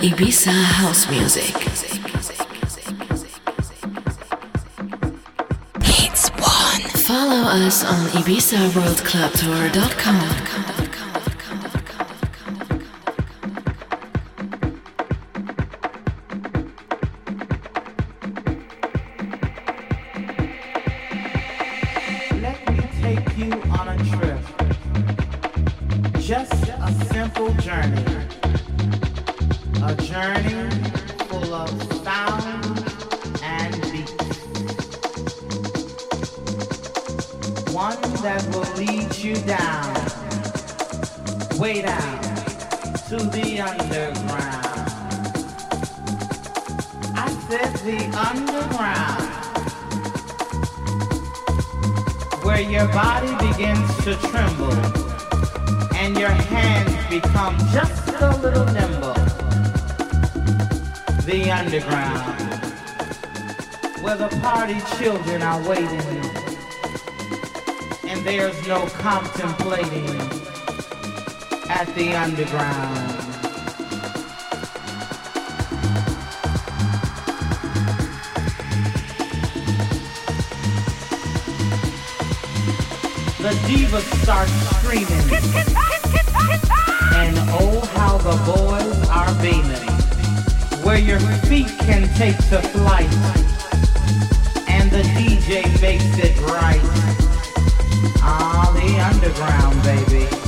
Ibiza house music. It's one. Follow us on IbizaWorldClubTour.com. children are waiting, and there's no contemplating at the underground. The divas start screaming, and oh how the boys are beaming, where your feet can take the flight and the DJ makes it right. Ah, the underground, baby.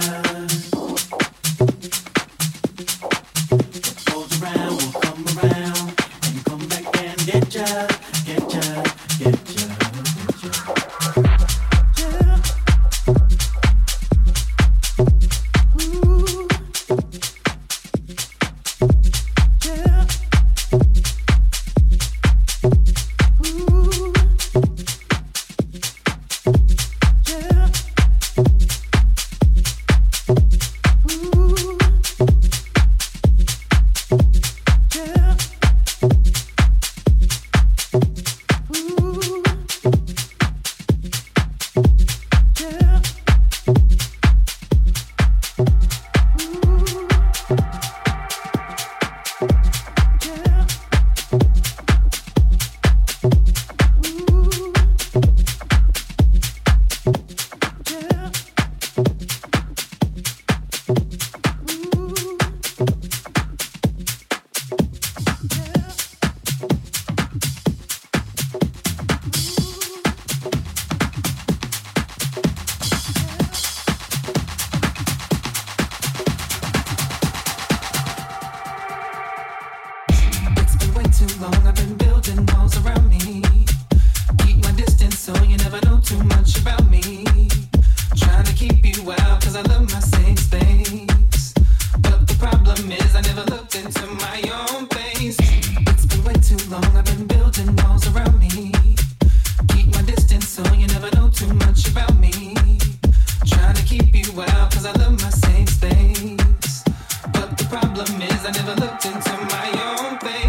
Yeah. Problem is I never looked into my own face.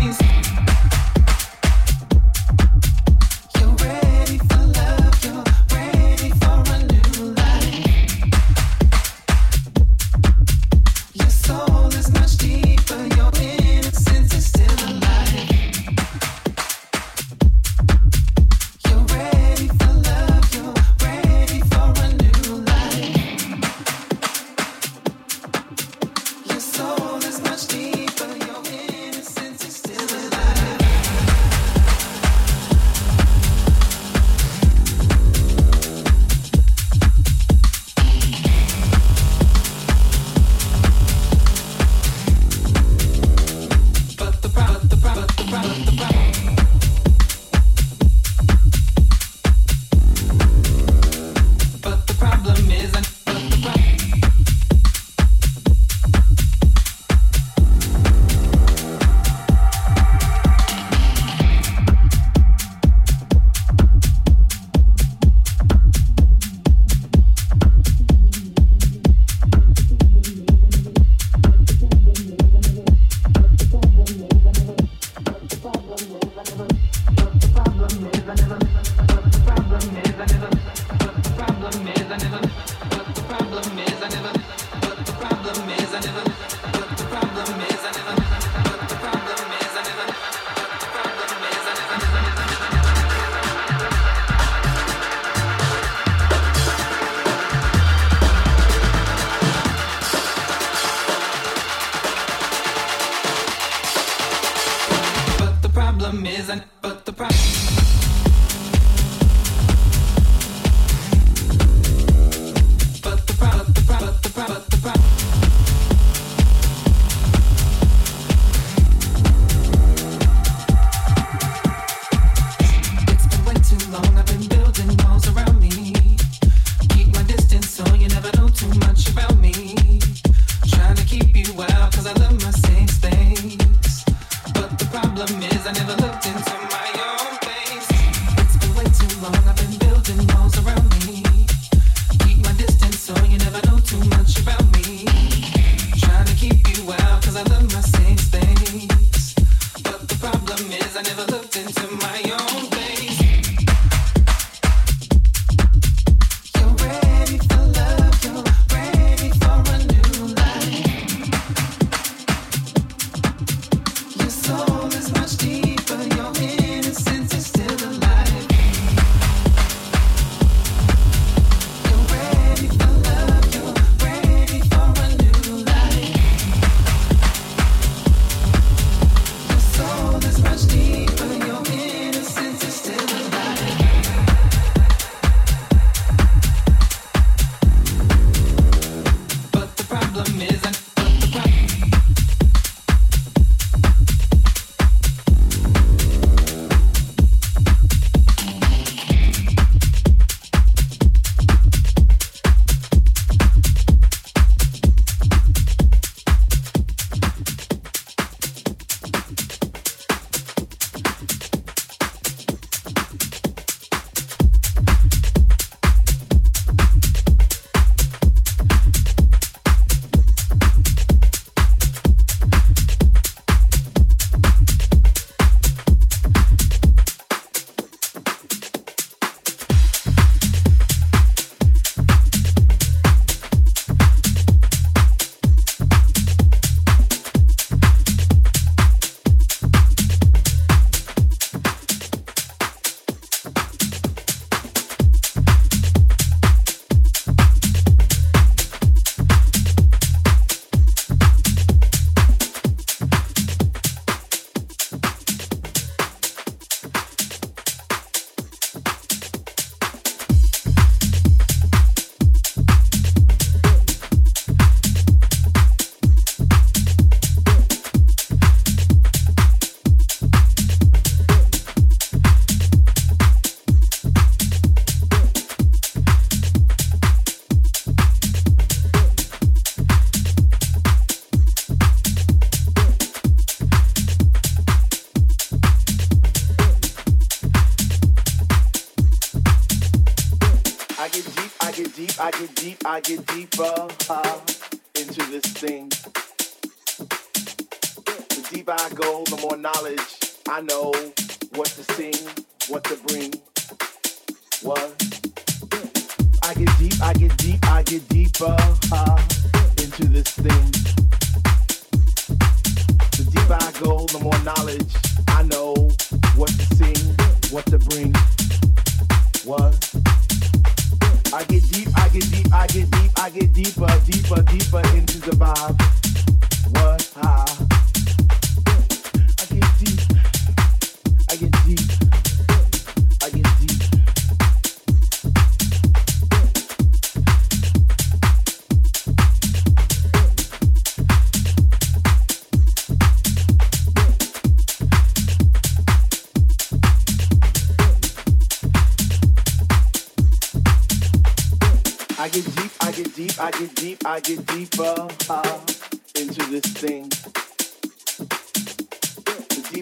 is, I never the problem. I get deep, I get deep. I get deep, I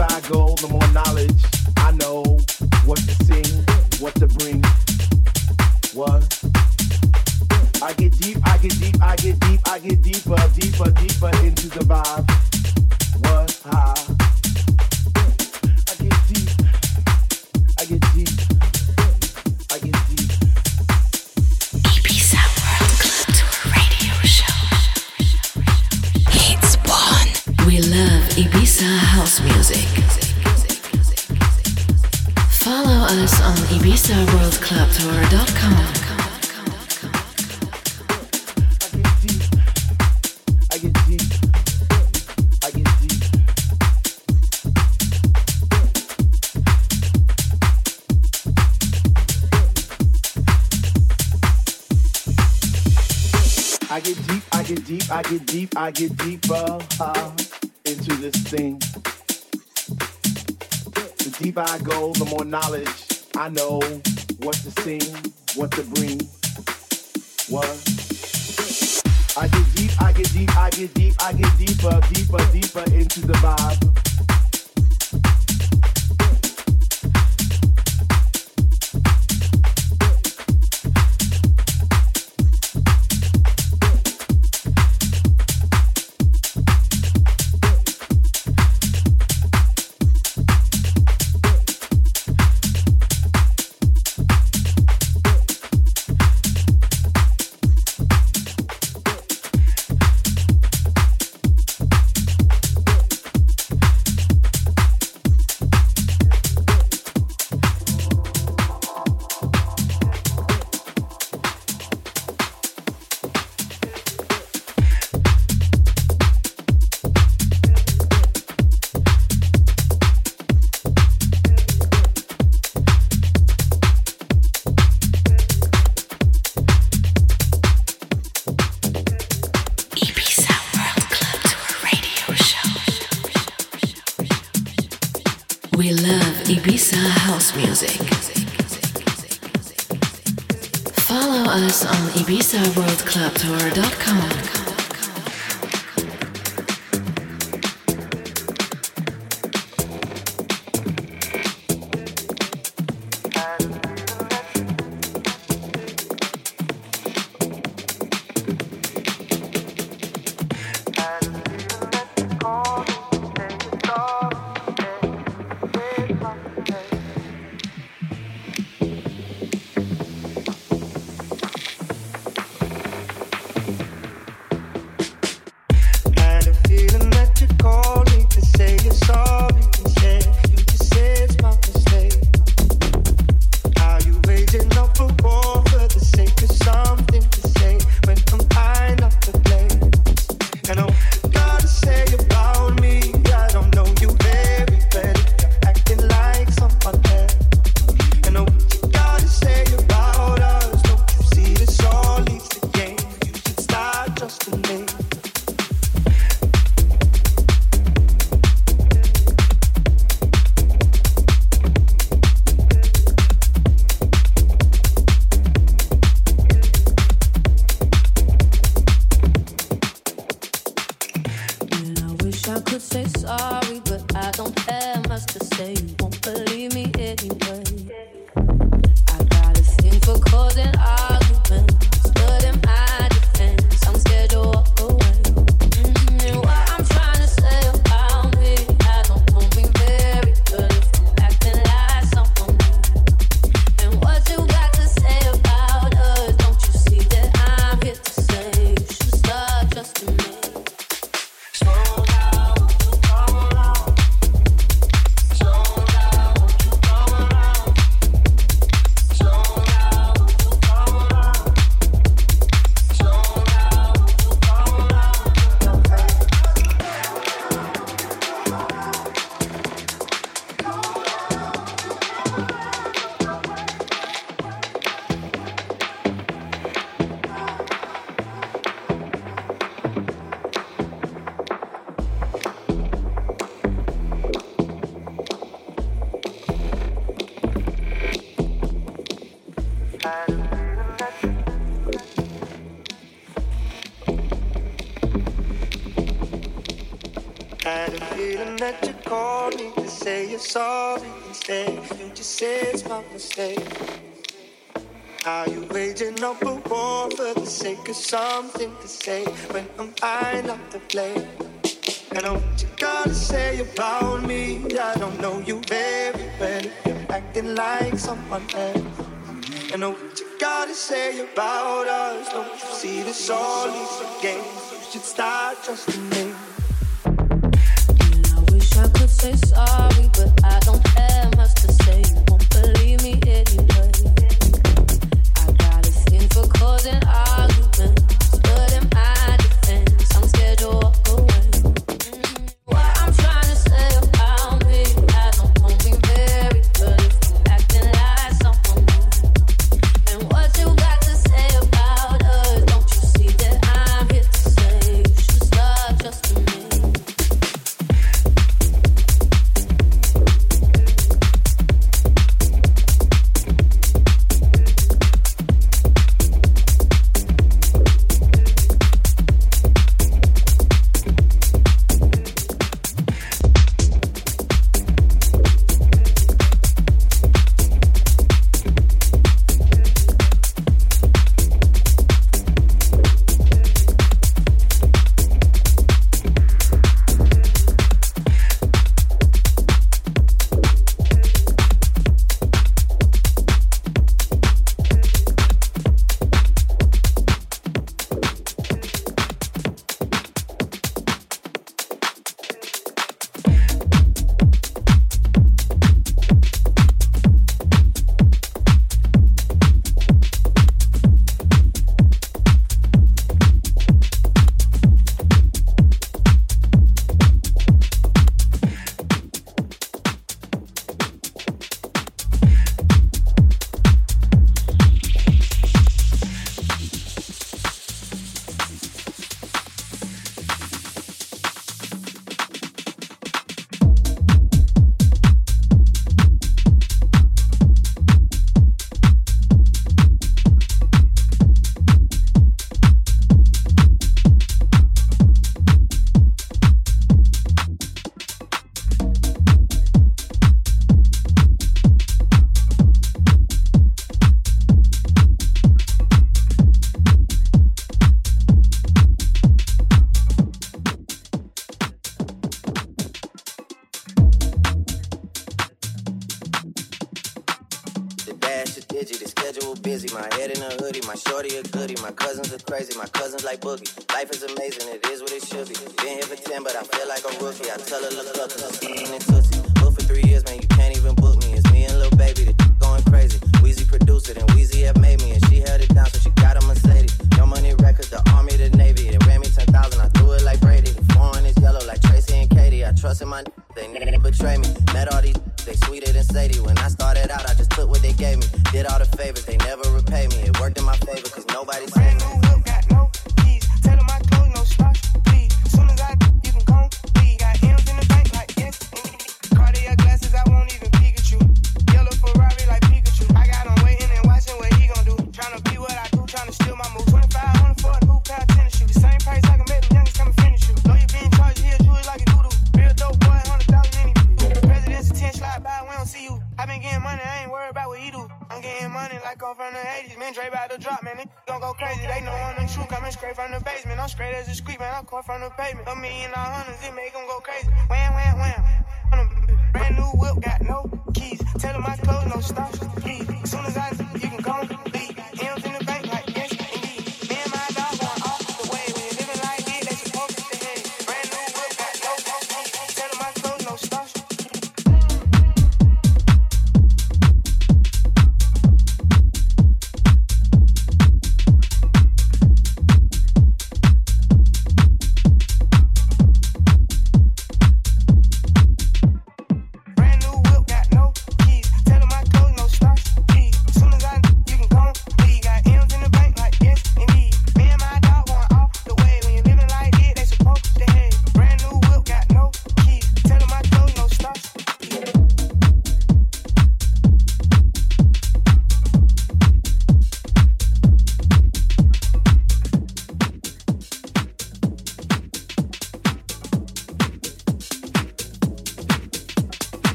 I go, the more knowledge I know what to sing, what to bring. What? I get deep, I get deep, I get deep, I get deeper, deeper, deeper into the vibe. What? Ah. Ibiza house music. Follow us on IbizaWorldClubTour.com. I get deep. I get deep. I get deeper uh, into this thing. The deeper I go, the more knowledge I know what to sing, what to bring. What? I get deep, I get deep, I get deep, I get deeper, deeper, deeper into the vibe. Something to say when I'm I not to blame. And know what you gotta say about me. I don't know you very well. You're acting like someone else. And know what you gotta say about us. Don't you see this all is a game? You should start trusting me. Say sorry, but I don't have much